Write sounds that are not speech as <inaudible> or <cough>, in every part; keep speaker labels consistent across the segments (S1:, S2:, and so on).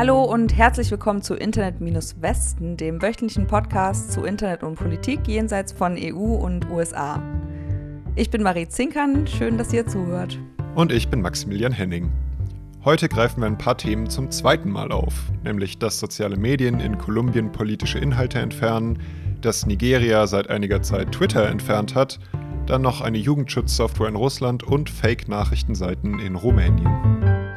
S1: Hallo und herzlich willkommen zu Internet-Westen, dem wöchentlichen Podcast zu Internet und Politik jenseits von EU und USA. Ich bin Marie Zinkern, schön, dass ihr zuhört.
S2: Und ich bin Maximilian Henning. Heute greifen wir ein paar Themen zum zweiten Mal auf, nämlich dass soziale Medien in Kolumbien politische Inhalte entfernen, dass Nigeria seit einiger Zeit Twitter entfernt hat, dann noch eine Jugendschutzsoftware in Russland und Fake-Nachrichtenseiten in Rumänien.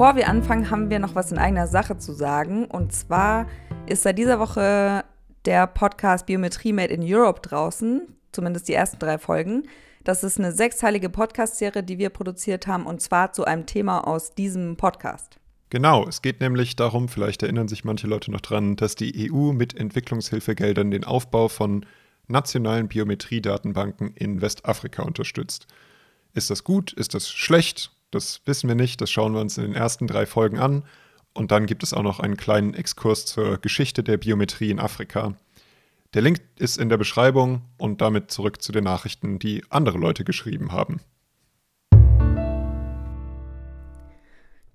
S1: Bevor wir anfangen, haben wir noch was in eigener Sache zu sagen. Und zwar ist seit dieser Woche der Podcast Biometrie Made in Europe draußen, zumindest die ersten drei Folgen. Das ist eine sechsteilige Podcast-Serie, die wir produziert haben, und zwar zu einem Thema aus diesem Podcast.
S2: Genau, es geht nämlich darum, vielleicht erinnern sich manche Leute noch dran, dass die EU mit Entwicklungshilfegeldern den Aufbau von nationalen Biometriedatenbanken in Westafrika unterstützt. Ist das gut? Ist das schlecht? Das wissen wir nicht, das schauen wir uns in den ersten drei Folgen an. Und dann gibt es auch noch einen kleinen Exkurs zur Geschichte der Biometrie in Afrika. Der Link ist in der Beschreibung und damit zurück zu den Nachrichten, die andere Leute geschrieben haben.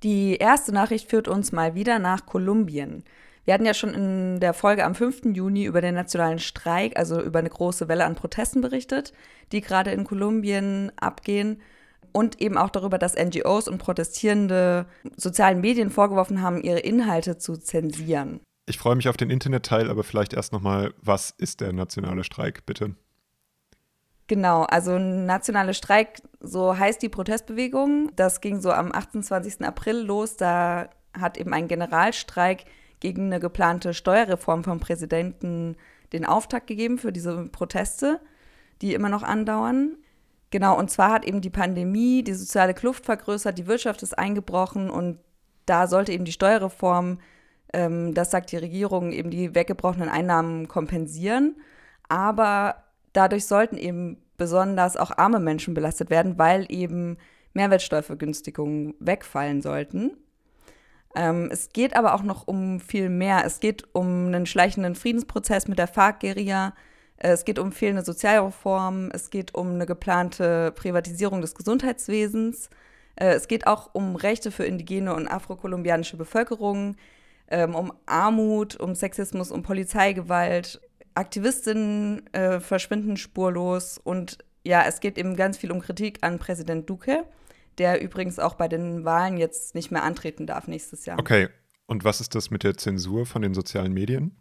S1: Die erste Nachricht führt uns mal wieder nach Kolumbien. Wir hatten ja schon in der Folge am 5. Juni über den nationalen Streik, also über eine große Welle an Protesten berichtet, die gerade in Kolumbien abgehen und eben auch darüber, dass NGOs und Protestierende sozialen Medien vorgeworfen haben, ihre Inhalte zu zensieren.
S2: Ich freue mich auf den Internetteil, aber vielleicht erst nochmal, was ist der nationale Streik, bitte?
S1: Genau, also nationale Streik, so heißt die Protestbewegung. Das ging so am 28. April los. Da hat eben ein Generalstreik gegen eine geplante Steuerreform vom Präsidenten den Auftakt gegeben für diese Proteste, die immer noch andauern. Genau, und zwar hat eben die Pandemie die soziale Kluft vergrößert, die Wirtschaft ist eingebrochen und da sollte eben die Steuerreform, ähm, das sagt die Regierung, eben die weggebrochenen Einnahmen kompensieren. Aber dadurch sollten eben besonders auch arme Menschen belastet werden, weil eben Mehrwertsteuervergünstigungen wegfallen sollten. Ähm, es geht aber auch noch um viel mehr. Es geht um einen schleichenden Friedensprozess mit der FARC-Guerilla. Äh, es geht um fehlende Sozialreformen, es geht um eine geplante Privatisierung des Gesundheitswesens, äh, es geht auch um Rechte für indigene und afrokolumbianische Bevölkerung, ähm, um Armut, um Sexismus, um Polizeigewalt. Aktivistinnen äh, verschwinden spurlos und ja, es geht eben ganz viel um Kritik an Präsident Duque, der übrigens auch bei den Wahlen jetzt nicht mehr antreten darf nächstes Jahr.
S2: Okay, und was ist das mit der Zensur von den sozialen Medien?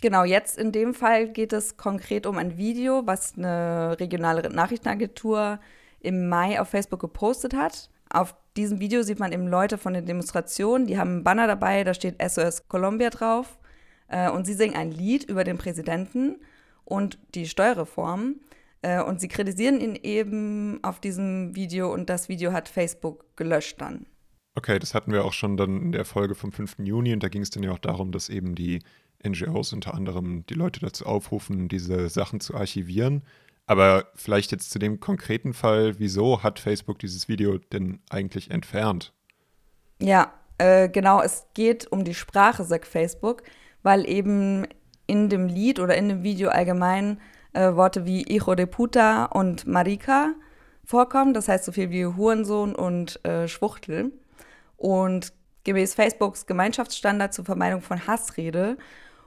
S1: Genau, jetzt in dem Fall geht es konkret um ein Video, was eine regionale Nachrichtenagentur im Mai auf Facebook gepostet hat. Auf diesem Video sieht man eben Leute von den Demonstrationen, die haben einen Banner dabei, da steht SOS Colombia drauf. Äh, und sie singen ein Lied über den Präsidenten und die Steuerreform. Äh, und sie kritisieren ihn eben auf diesem Video und das Video hat Facebook gelöscht dann.
S2: Okay, das hatten wir auch schon dann in der Folge vom 5. Juni und da ging es dann ja auch darum, dass eben die NGOs unter anderem die Leute dazu aufrufen, diese Sachen zu archivieren. Aber vielleicht jetzt zu dem konkreten Fall, wieso hat Facebook dieses Video denn eigentlich entfernt?
S1: Ja, äh, genau, es geht um die Sprache, sagt Facebook, weil eben in dem Lied oder in dem Video allgemein äh, Worte wie Hijo de puta und Marica vorkommen. Das heißt so viel wie Hurensohn und äh, Schwuchtel. Und gemäß Facebooks Gemeinschaftsstandard zur Vermeidung von Hassrede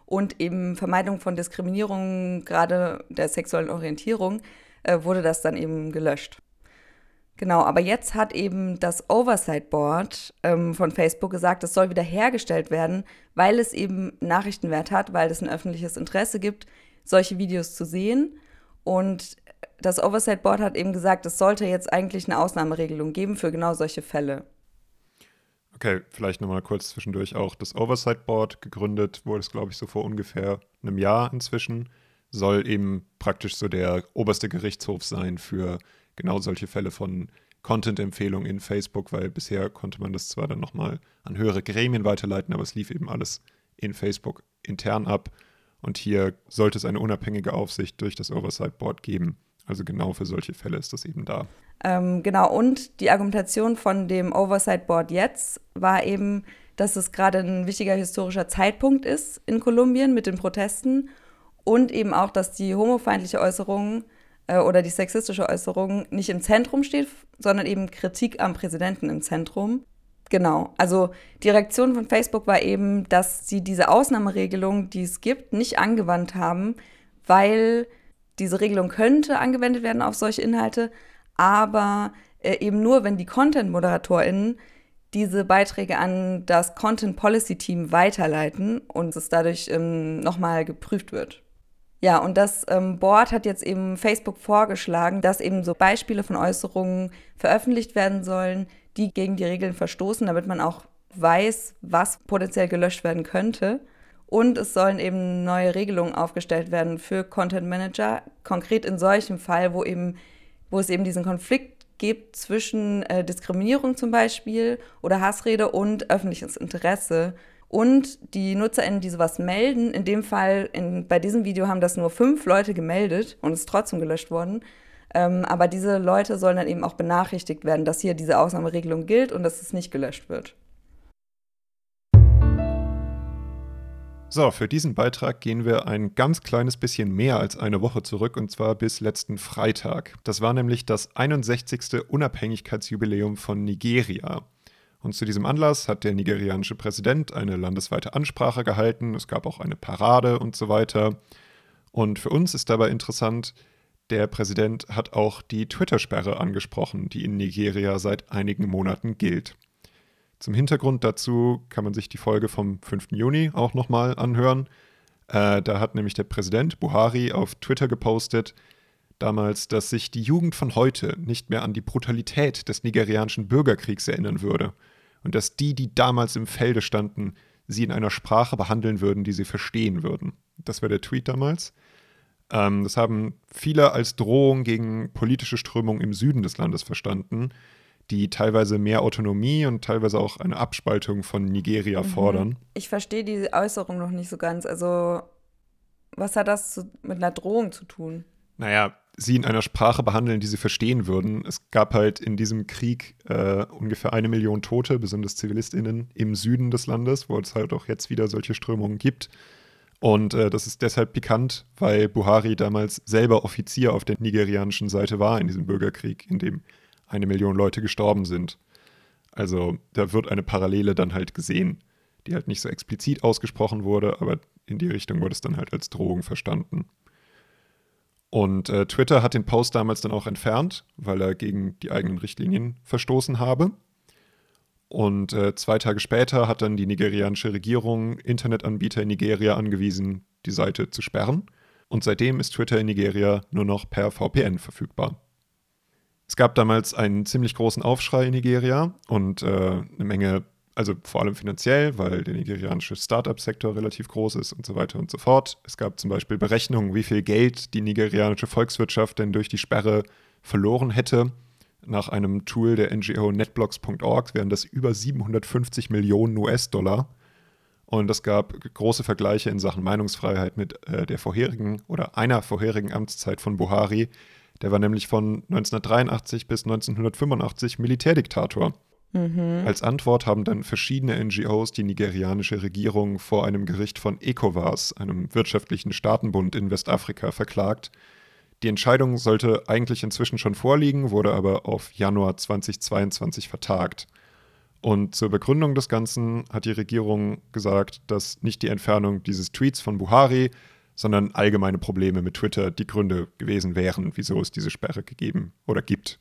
S1: und eben Vermeidung von Diskriminierung, gerade der sexuellen Orientierung, äh, wurde das dann eben gelöscht. Genau, aber jetzt hat eben das Oversight Board ähm, von Facebook gesagt, es soll wieder hergestellt werden, weil es eben Nachrichtenwert hat, weil es ein öffentliches Interesse gibt, solche Videos zu sehen. Und das Oversight Board hat eben gesagt, es sollte jetzt eigentlich eine Ausnahmeregelung geben für genau solche Fälle.
S2: Okay, vielleicht nochmal kurz zwischendurch auch das Oversight Board gegründet, wurde es, glaube ich, so vor ungefähr einem Jahr inzwischen. Soll eben praktisch so der oberste Gerichtshof sein für genau solche Fälle von Content-Empfehlungen in Facebook, weil bisher konnte man das zwar dann nochmal an höhere Gremien weiterleiten, aber es lief eben alles in Facebook intern ab. Und hier sollte es eine unabhängige Aufsicht durch das Oversight Board geben. Also genau für solche Fälle ist das eben da.
S1: Ähm, genau, und die Argumentation von dem Oversight Board jetzt war eben, dass es gerade ein wichtiger historischer Zeitpunkt ist in Kolumbien mit den Protesten Und eben auch, dass die homofeindliche Äußerung äh, oder die sexistische Äußerung nicht im Zentrum steht, sondern eben Kritik am Präsidenten im Zentrum. Genau, also die Reaktion von Facebook war eben, dass sie diese Ausnahmeregelung, die es gibt, nicht angewandt haben, weil diese Regelung könnte angewendet werden auf solche Inhalte, aber äh, eben nur, wenn die Content-ModeratorInnen diese Beiträge an das Content Policy Team weiterleiten und es dadurch ähm, nochmal geprüft wird. Ja, und das ähm, Board hat jetzt eben Facebook vorgeschlagen, dass eben so Beispiele von Äußerungen veröffentlicht werden sollen, die gegen die Regeln verstoßen, damit man auch weiß, was potenziell gelöscht werden könnte. Und es sollen eben neue Regelungen aufgestellt werden für Content Manager, konkret in solchem Fall, wo eben, wo es eben diesen Konflikt gibt zwischen äh, Diskriminierung zum Beispiel oder Hassrede und öffentliches Interesse. Und die NutzerInnen, die sowas melden, in dem Fall, in, bei diesem Video haben das nur fünf Leute gemeldet und es ist trotzdem gelöscht worden. Ähm, aber diese Leute sollen dann eben auch benachrichtigt werden, dass hier diese Ausnahmeregelung gilt und dass es nicht gelöscht wird.
S2: So, für diesen Beitrag gehen wir ein ganz kleines bisschen mehr als eine Woche zurück und zwar bis letzten Freitag. Das war nämlich das 61. Unabhängigkeitsjubiläum von Nigeria. Und zu diesem Anlass hat der nigerianische Präsident eine landesweite Ansprache gehalten, es gab auch eine Parade und so weiter. Und für uns ist dabei interessant, der Präsident hat auch die Twitter-Sperre angesprochen, die in Nigeria seit einigen Monaten gilt. Zum Hintergrund dazu kann man sich die Folge vom 5. Juni auch nochmal anhören. Äh, da hat nämlich der Präsident Buhari auf Twitter gepostet, damals, dass sich die Jugend von heute nicht mehr an die Brutalität des nigerianischen Bürgerkriegs erinnern würde und dass die, die damals im Felde standen, sie in einer Sprache behandeln würden, die sie verstehen würden. Das war der Tweet damals. Ähm, das haben viele als Drohung gegen politische Strömungen im Süden des Landes verstanden die teilweise mehr Autonomie und teilweise auch eine Abspaltung von Nigeria mhm. fordern.
S1: Ich verstehe die Äußerung noch nicht so ganz. Also, was hat das zu, mit einer Drohung zu tun?
S2: Naja, sie in einer Sprache behandeln, die sie verstehen würden. Es gab halt in diesem Krieg äh, ungefähr eine Million Tote, besonders ZivilistInnen, im Süden des Landes, wo es halt auch jetzt wieder solche Strömungen gibt. Und äh, das ist deshalb pikant, weil Buhari damals selber Offizier auf der nigerianischen Seite war in diesem Bürgerkrieg, in dem eine Million Leute gestorben sind. Also da wird eine Parallele dann halt gesehen, die halt nicht so explizit ausgesprochen wurde, aber in die Richtung wurde es dann halt als Drohung verstanden. Und äh, Twitter hat den Post damals dann auch entfernt, weil er gegen die eigenen Richtlinien verstoßen habe. Und äh, zwei Tage später hat dann die nigerianische Regierung Internetanbieter in Nigeria angewiesen, die Seite zu sperren. Und seitdem ist Twitter in Nigeria nur noch per VPN verfügbar. Es gab damals einen ziemlich großen Aufschrei in Nigeria und äh, eine Menge, also vor allem finanziell, weil der nigerianische Startup-Sektor relativ groß ist und so weiter und so fort. Es gab zum Beispiel Berechnungen, wie viel Geld die nigerianische Volkswirtschaft denn durch die Sperre verloren hätte. Nach einem Tool der NGO netblocks.org wären das über 750 Millionen US-Dollar. Und es gab große Vergleiche in Sachen Meinungsfreiheit mit äh, der vorherigen oder einer vorherigen Amtszeit von Buhari, der war nämlich von 1983 bis 1985 Militärdiktator. Mhm. Als Antwort haben dann verschiedene NGOs die nigerianische Regierung vor einem Gericht von ECOWAS, einem wirtschaftlichen Staatenbund in Westafrika, verklagt. Die Entscheidung sollte eigentlich inzwischen schon vorliegen, wurde aber auf Januar 2022 vertagt. Und zur Begründung des Ganzen hat die Regierung gesagt, dass nicht die Entfernung dieses Tweets von Buhari, sondern allgemeine Probleme mit Twitter die Gründe gewesen wären, wieso es diese Sperre gegeben oder gibt.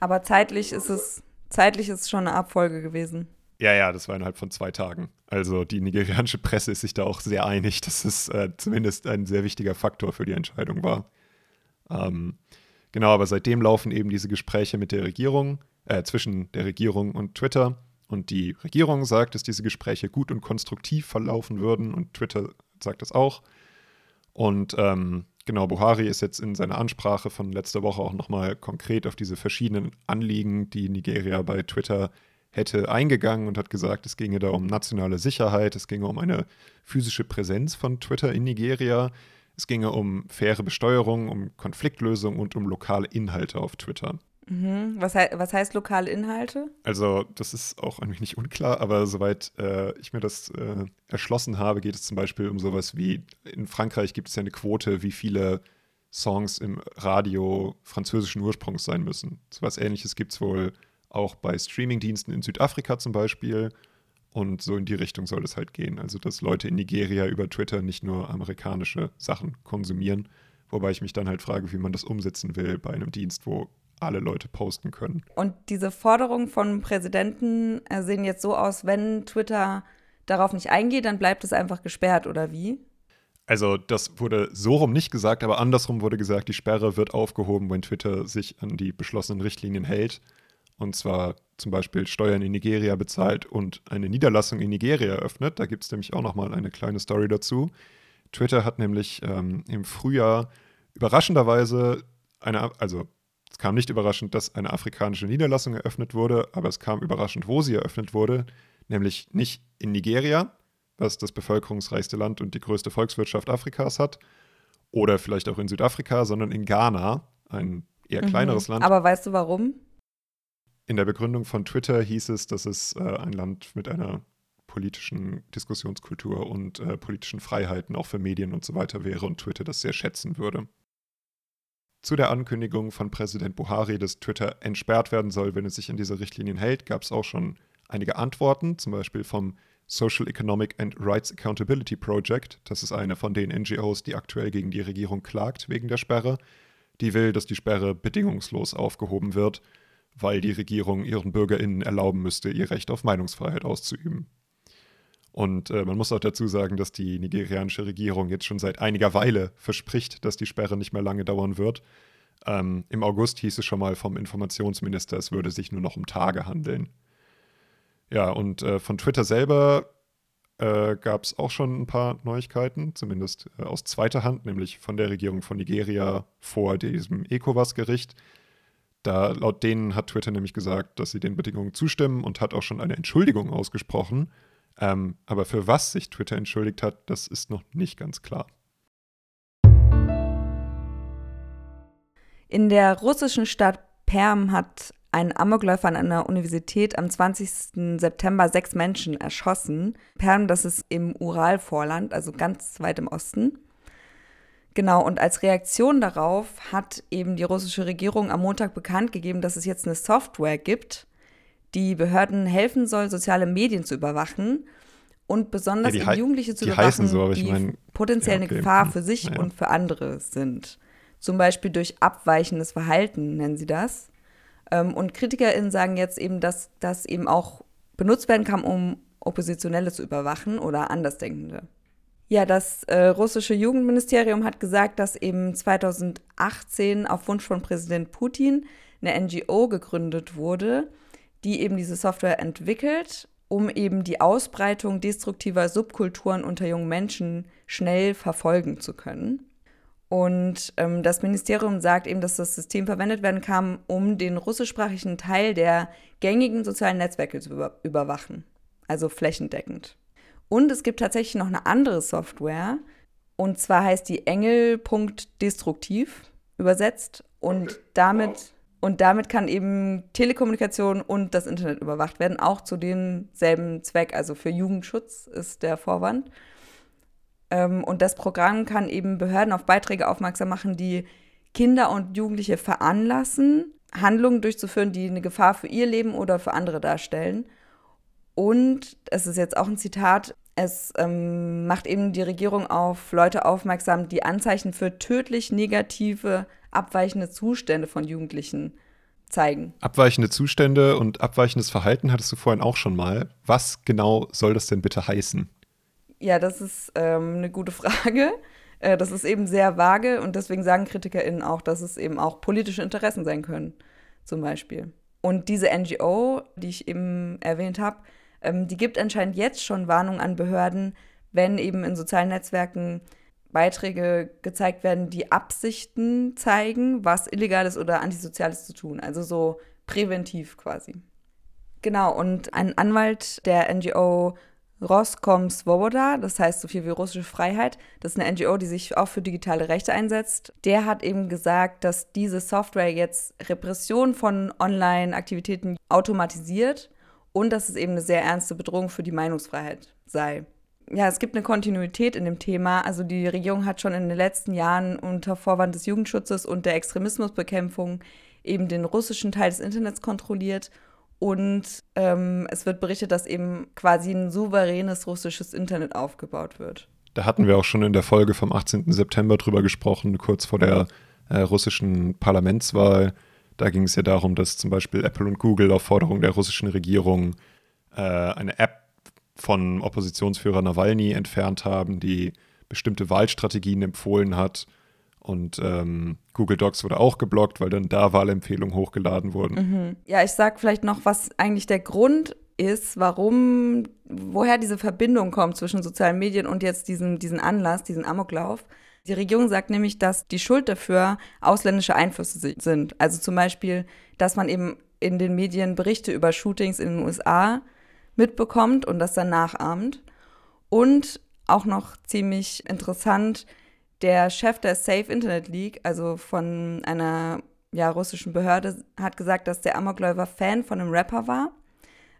S1: Aber zeitlich ist es, zeitlich ist es schon eine Abfolge gewesen.
S2: Ja, ja, das war innerhalb von zwei Tagen. Also die nigerianische Presse ist sich da auch sehr einig, dass es äh, zumindest ein sehr wichtiger Faktor für die Entscheidung war. Ähm, genau, aber seitdem laufen eben diese Gespräche mit der Regierung, äh, zwischen der Regierung und Twitter. Und die Regierung sagt, dass diese Gespräche gut und konstruktiv verlaufen würden und Twitter sagt das auch. Und ähm, genau, Buhari ist jetzt in seiner Ansprache von letzter Woche auch nochmal konkret auf diese verschiedenen Anliegen, die Nigeria bei Twitter hätte, eingegangen und hat gesagt, es ginge da um nationale Sicherheit, es ginge um eine physische Präsenz von Twitter in Nigeria, es ginge um faire Besteuerung, um Konfliktlösung und um lokale Inhalte auf Twitter.
S1: Mhm. Was, he was, heißt lokale Inhalte?
S2: Also, das ist auch eigentlich nicht unklar, aber soweit äh, ich mir das äh, erschlossen habe, geht es zum Beispiel um sowas wie: In Frankreich gibt es ja eine Quote, wie viele Songs im Radio französischen Ursprungs sein müssen. So was ähnliches gibt es wohl auch bei Streamingdiensten in Südafrika zum Beispiel. Und so in die Richtung soll es halt gehen. Also, dass Leute in Nigeria über Twitter nicht nur amerikanische Sachen konsumieren. Wobei ich mich dann halt frage, wie man das umsetzen will bei einem Dienst, wo alle Leute posten können.
S1: Und diese Forderungen von Präsidenten äh, sehen jetzt so aus, wenn Twitter darauf nicht eingeht, dann bleibt es einfach gesperrt, oder wie?
S2: Also das wurde so rum nicht gesagt, aber andersrum wurde gesagt, die Sperre wird aufgehoben, wenn Twitter sich an die beschlossenen Richtlinien hält. Und zwar zum Beispiel Steuern in Nigeria bezahlt und eine Niederlassung in Nigeria eröffnet. Da gibt es nämlich auch nochmal eine kleine Story dazu. Twitter hat nämlich ähm, im Frühjahr überraschenderweise eine, also es kam nicht überraschend, dass eine afrikanische Niederlassung eröffnet wurde, aber es kam überraschend, wo sie eröffnet wurde, nämlich nicht in Nigeria, was das bevölkerungsreichste Land und die größte Volkswirtschaft Afrikas hat, oder vielleicht auch in Südafrika, sondern in Ghana, ein eher mhm. kleineres Land.
S1: Aber weißt du warum?
S2: In der Begründung von Twitter hieß es, dass es äh, ein Land mit einer politischen Diskussionskultur und äh, politischen Freiheiten auch für Medien und so weiter wäre und Twitter das sehr schätzen würde. Zu der Ankündigung von Präsident Buhari, dass Twitter entsperrt werden soll, wenn es sich an diese Richtlinien hält, gab es auch schon einige Antworten, zum Beispiel vom Social Economic and Rights Accountability Project. Das ist eine von den NGOs, die aktuell gegen die Regierung klagt wegen der Sperre. Die will, dass die Sperre bedingungslos aufgehoben wird weil die Regierung ihren BürgerInnen erlauben müsste, ihr Recht auf Meinungsfreiheit auszuüben. Und äh, man muss auch dazu sagen, dass die nigerianische Regierung jetzt schon seit einiger Weile verspricht, dass die Sperre nicht mehr lange dauern wird. Ähm, Im August hieß es schon mal vom Informationsminister, es würde sich nur noch um Tage handeln. Ja, und äh, von Twitter selber äh, gab es auch schon ein paar Neuigkeiten, zumindest äh, aus zweiter Hand, nämlich von der Regierung von Nigeria vor diesem ECOWAS-Gericht. Da laut denen hat Twitter nämlich gesagt, dass sie den Bedingungen zustimmen und hat auch schon eine Entschuldigung ausgesprochen. Ähm, aber für was sich Twitter entschuldigt hat, das ist noch nicht ganz klar.
S1: In der russischen Stadt Perm hat ein Amokläufer an einer Universität am 20. September sechs Menschen erschossen. Perm, das ist im Uralvorland, also ganz weit im Osten. Genau, und als Reaktion darauf hat eben die russische Regierung am Montag bekannt gegeben, dass es jetzt eine Software gibt, die Behörden helfen soll, soziale Medien zu überwachen und besonders ja, Jugendliche zu
S2: die
S1: überwachen,
S2: so,
S1: die
S2: mein,
S1: potenziell ja, okay. eine Gefahr für sich ja. und für andere sind. Zum Beispiel durch abweichendes Verhalten nennen sie das. Ähm, und KritikerInnen sagen jetzt eben, dass das eben auch benutzt werden kann, um Oppositionelle zu überwachen oder Andersdenkende. Ja, das äh, russische Jugendministerium hat gesagt, dass eben 2018 auf Wunsch von Präsident Putin eine NGO gegründet wurde, die eben diese Software entwickelt, um eben die Ausbreitung destruktiver Subkulturen unter jungen Menschen schnell verfolgen zu können. Und ähm, das Ministerium sagt eben, dass das System verwendet werden kann, um den russischsprachigen Teil der gängigen sozialen Netzwerke zu über überwachen, also flächendeckend. Und es gibt tatsächlich noch eine andere Software. Und zwar heißt die Engel.destruktiv übersetzt. Und damit, und damit kann eben Telekommunikation und das Internet überwacht werden, auch zu demselben Zweck. Also für Jugendschutz ist der Vorwand. Ähm, und das Programm kann eben Behörden auf Beiträge aufmerksam machen, die Kinder und Jugendliche veranlassen, Handlungen durchzuführen, die eine Gefahr für ihr Leben oder für andere darstellen. Und es ist jetzt auch ein Zitat, es ähm, macht eben die Regierung auf Leute aufmerksam, die Anzeichen für tödlich negative, abweichende Zustände von Jugendlichen zeigen.
S2: Abweichende Zustände und abweichendes Verhalten hattest du vorhin auch schon mal. Was genau soll das denn bitte heißen?
S1: Ja, das ist ähm, eine gute Frage. <laughs> Äh, das ist eben sehr vage und deswegen sagen KritikerInnen auch, dass es eben auch politische Interessen sein können, zum Beispiel. Und diese NGO, die ich eben erwähnt habe, die gibt anscheinend jetzt schon Warnungen an Behörden, wenn eben in sozialen Netzwerken Beiträge gezeigt werden, die Absichten zeigen, was Illegales oder Antisoziales zu tun. Also so präventiv quasi. Genau, und ein Anwalt der NGO Roskom Svoboda, das heißt so viel wie russische Freiheit. Das ist eine NGO, die sich auch für digitale Rechte einsetzt. Der hat eben gesagt, dass diese Software jetzt Repression von Online-Aktivitäten automatisiert und dass es eben eine sehr ernste Bedrohung für die Meinungsfreiheit sei. Ja, es gibt eine Kontinuität in dem Thema. Also die Regierung hat schon in den letzten Jahren unter Vorwand des Jugendschutzes und der Extremismusbekämpfung eben den russischen Teil des Internets kontrolliert und ähm, es wird berichtet, dass eben quasi ein souveränes russisches Internet aufgebaut wird.
S2: Da hatten wir auch schon in der Folge vom 18. September drüber gesprochen, kurz vor der äh, russischen Parlamentswahl. Da ging es ja darum, dass zum Beispiel Apple und Google auf Forderung der russischen Regierung äh, eine App von Oppositionsführer Nawalny entfernt haben, die bestimmte Wahlstrategien empfohlen hat und ähm, Google Docs wurde auch geblockt, weil dann da Wahlempfehlungen hochgeladen wurden.
S1: Mhm. Ja, ich sag vielleicht noch, was eigentlich der Grund ist, warum, woher diese Verbindung kommt zwischen sozialen Medien und jetzt diesem, diesen Anlass, diesen Amoklauf. Die Regierung sagt nämlich, dass die Schuld dafür ausländische Einflüsse sind. Also zum Beispiel, dass man eben in den Medien Berichte über Shootings in den USA mitbekommt und das dann nachahmt. Und auch noch ziemlich interessant, der Chef der Safe Internet League, also von einer ja, russischen Behörde, hat gesagt, dass der Amokläufer Fan von einem Rapper war.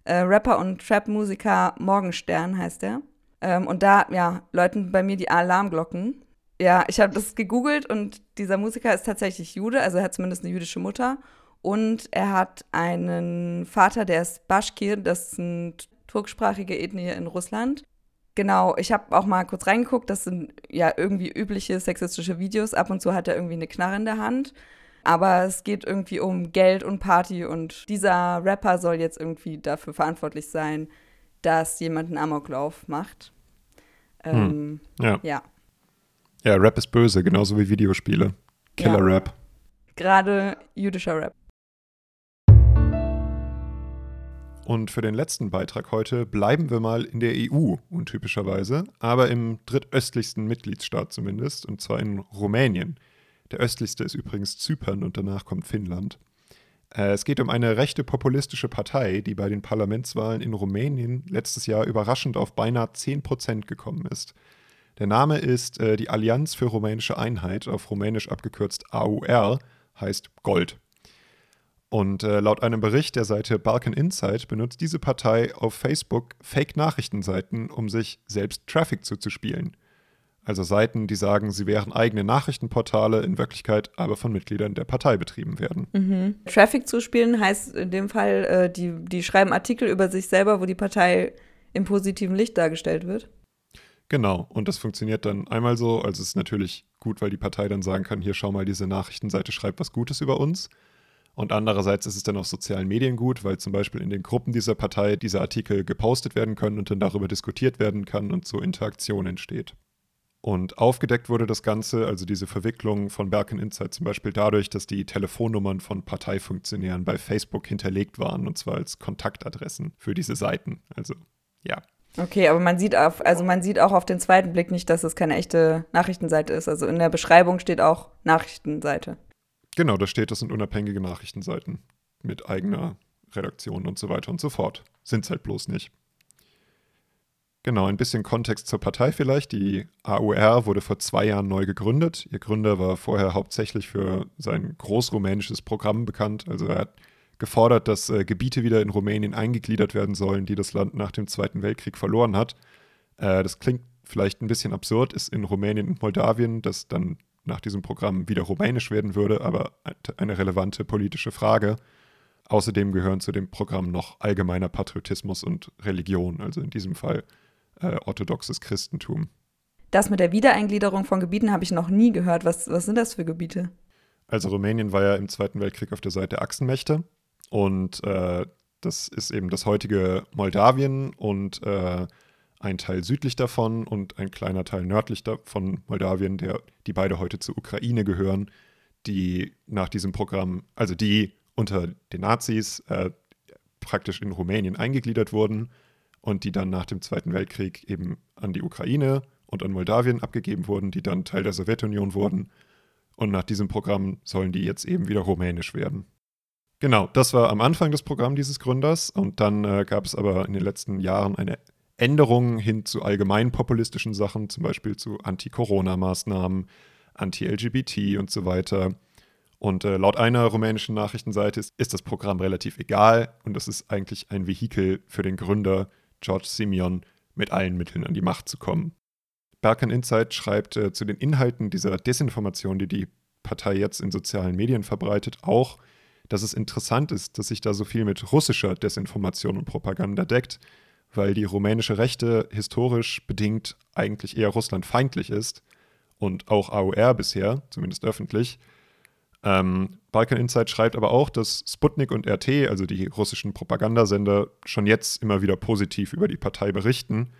S1: Äh, Rapper und Trap-Musiker Morgenstern heißt er. Ähm, und da, ja, läuten bei mir die Alarmglocken. Ja, ich habe das gegoogelt und dieser Musiker ist tatsächlich Jude, also er hat zumindest eine jüdische Mutter. Und er hat einen Vater, der ist Baschkir, das ist eine turksprachige Ethnie in Russland. Genau, ich habe auch mal kurz reingeguckt, das sind ja irgendwie übliche sexistische Videos. Ab und zu hat er irgendwie eine Knarre in der Hand. Aber es geht irgendwie um Geld und Party und dieser Rapper soll jetzt irgendwie dafür verantwortlich sein, dass jemand einen Amoklauf macht.
S2: Ähm, hm. ja.
S1: ja.
S2: Ja, Rap ist böse, genauso wie Videospiele. Killer-Rap. Ja.
S1: Gerade jüdischer Rap.
S2: Und für den letzten Beitrag heute bleiben wir mal in der EU, untypischerweise, aber im drittöstlichsten Mitgliedsstaat zumindest, und zwar in Rumänien. Der östlichste ist übrigens Zypern und danach kommt Finnland. Äh, es geht um eine rechte populistische Partei, die bei den Parlamentswahlen in Rumänien letztes Jahr überraschend auf beinahe 10% gekommen ist. Der Name ist äh, die Allianz für rumänische Einheit, auf Rumänisch abgekürzt AUR, heißt Gold. Und äh, laut einem Bericht der Seite Balkan Insight benutzt diese Partei auf Facebook Fake-Nachrichtenseiten, um sich selbst Traffic zuzuspielen. Also Seiten, die sagen, sie wären eigene Nachrichtenportale, in Wirklichkeit aber von Mitgliedern der Partei betrieben werden.
S1: Mhm. Traffic zuspielen heißt in dem Fall, äh, die, die schreiben Artikel über sich selber, wo die Partei im positiven Licht dargestellt wird.
S2: Genau, und das funktioniert dann einmal so, also es ist natürlich gut, weil die Partei dann sagen kann, hier schau mal, diese Nachrichtenseite schreibt was Gutes über uns. Und andererseits ist es dann auf sozialen Medien gut, weil zum Beispiel in den Gruppen dieser Partei diese Artikel gepostet werden können und dann darüber diskutiert werden kann und so Interaktion entsteht. Und aufgedeckt wurde das Ganze, also diese Verwicklung von Berken Insight zum Beispiel dadurch, dass die Telefonnummern von Parteifunktionären bei Facebook hinterlegt waren und zwar als Kontaktadressen für diese Seiten. Also ja.
S1: Okay, aber man sieht auf, also man sieht auch auf den zweiten Blick nicht, dass es keine echte Nachrichtenseite ist. Also in der Beschreibung steht auch Nachrichtenseite.
S2: Genau, da steht, das sind unabhängige Nachrichtenseiten mit eigener Redaktion und so weiter und so fort. Sind es halt bloß nicht. Genau, ein bisschen Kontext zur Partei vielleicht. Die AUR wurde vor zwei Jahren neu gegründet. Ihr Gründer war vorher hauptsächlich für sein großrumänisches Programm bekannt. Also er hat gefordert, dass äh, Gebiete wieder in Rumänien eingegliedert werden sollen, die das Land nach dem Zweiten Weltkrieg verloren hat. Äh, das klingt vielleicht ein bisschen absurd, ist in Rumänien und Moldawien, das dann nach diesem Programm wieder rumänisch werden würde, aber eine relevante politische Frage. Außerdem gehören zu dem Programm noch allgemeiner Patriotismus und Religion, also in diesem Fall äh, orthodoxes Christentum.
S1: Das mit der Wiedereingliederung von Gebieten habe ich noch nie gehört. Was, was sind das für Gebiete?
S2: Also Rumänien war ja im Zweiten Weltkrieg auf der Seite der Achsenmächte und äh, das ist eben das heutige Moldawien und äh, ein Teil südlich davon und ein kleiner Teil nördlich von Moldawien, der, die beide heute zur Ukraine gehören, die nach diesem Programm, also die unter den Nazis äh, praktisch in Rumänien eingegliedert wurden und die dann nach dem Zweiten Weltkrieg eben an die Ukraine und an Moldawien abgegeben wurden, die dann Teil der Sowjetunion wurden. Und nach diesem Programm sollen die jetzt eben wieder rumänisch werden. Genau, das war am Anfang des Programms dieses Gründers und dann äh, gab es aber in den letzten Jahren eine Änderungen hin zu allgemein populistischen Sachen, zum Beispiel zu Anti-Corona-Maßnahmen, Anti-LGBT und so weiter. Und äh, laut einer rumänischen Nachrichtenseite ist, ist, das Programm relativ egal und es ist eigentlich ein Vehikel für den Gründer George Simeon, mit allen Mitteln an die Macht zu kommen. Balkan Insight schreibt äh, zu den Inhalten dieser Desinformation, die die Partei jetzt in sozialen Medien verbreitet, auch, dass es interessant ist, dass sich da so viel mit russischer Desinformation und Propaganda deckt, weil die rumänische Rechte historisch bedingt eigentlich eher russlandfeindlich ist und auch AOR bisher, zumindest öffentlich. Ähm, Balkan Insight schreibt aber auch, dass Sputnik und RT, also die russischen Propagandasender, schon jetzt immer wieder positiv über die Partei berichten.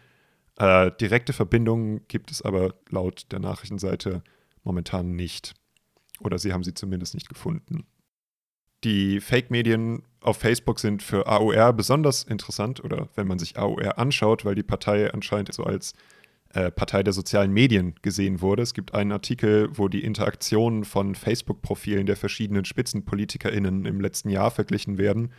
S2: Äh, direkte Verbindungen gibt es aber laut der Nachrichtenseite momentan nicht. Oder sie haben sie zumindest nicht gefunden. Die Fake-Medien auf Facebook sind für AOR besonders interessant oder wenn man sich AOR anschaut, weil die Partei anscheinend so als äh, Partei der sozialen Medien gesehen wurde. Es gibt einen Artikel, wo die Interaktionen von Facebook-Profilen der verschiedenen SpitzenpolitikerInnen im letzten Jahr verglichen werden.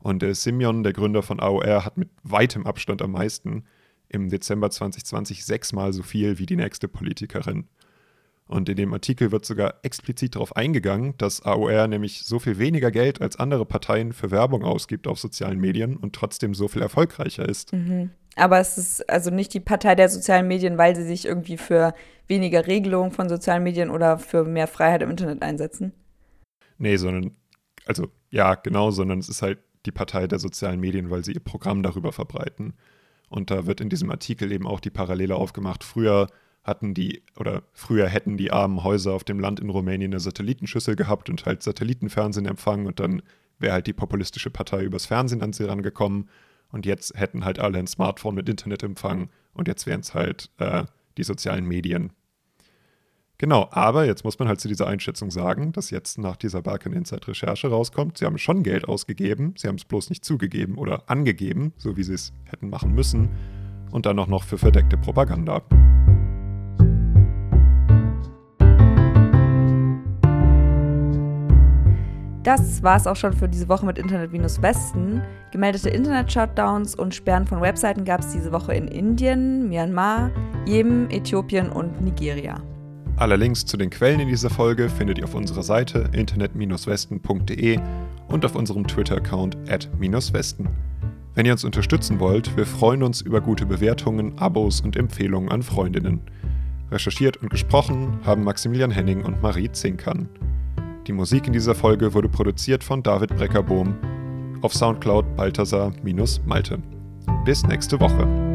S2: Und der Simeon, der Gründer von AOR, hat mit weitem Abstand am meisten im Dezember 2020 sechsmal so viel wie die nächste Politikerin. Und in dem Artikel wird sogar explizit darauf eingegangen, dass AOR nämlich so viel weniger Geld als andere Parteien für Werbung ausgibt auf sozialen Medien und trotzdem so viel erfolgreicher ist.
S1: Mhm. Aber es ist also nicht die Partei der sozialen Medien, weil sie sich irgendwie für weniger Regelungen von sozialen Medien oder für mehr Freiheit im Internet einsetzen.
S2: Nee, sondern, also ja, genau, sondern es ist halt die Partei der sozialen Medien, weil sie ihr Programm darüber verbreiten. Und da wird in diesem Artikel eben auch die Parallele aufgemacht. Früher hatten die oder früher hätten die armen Häuser auf dem Land in Rumänien eine Satellitenschüssel gehabt und halt Satellitenfernsehen empfangen und dann wäre halt die populistische Partei übers Fernsehen an sie rangekommen und jetzt hätten halt alle ein Smartphone mit Internetempfang und jetzt wären es halt äh, die sozialen Medien. Genau, aber jetzt muss man halt zu dieser Einschätzung sagen, dass jetzt nach dieser Balkan Insight Recherche rauskommt, sie haben schon Geld ausgegeben, sie haben es bloß nicht zugegeben oder angegeben, so wie sie es hätten machen müssen, und dann auch noch für verdeckte Propaganda.
S1: Das war es auch schon für diese Woche mit Internet-Westen. Gemeldete Internet-Shutdowns und Sperren von Webseiten gab es diese Woche in Indien, Myanmar, Jemen, Äthiopien und Nigeria.
S2: Alle Links zu den Quellen in dieser Folge findet ihr auf unserer Seite internet-westen.de und auf unserem Twitter-Account at-westen. Wenn ihr uns unterstützen wollt, wir freuen uns über gute Bewertungen, Abos und Empfehlungen an Freundinnen. Recherchiert und gesprochen haben Maximilian Henning und Marie Zinkern. Die Musik in dieser Folge wurde produziert von David Breckerbohm auf Soundcloud Balthasar-Malte. Bis nächste Woche.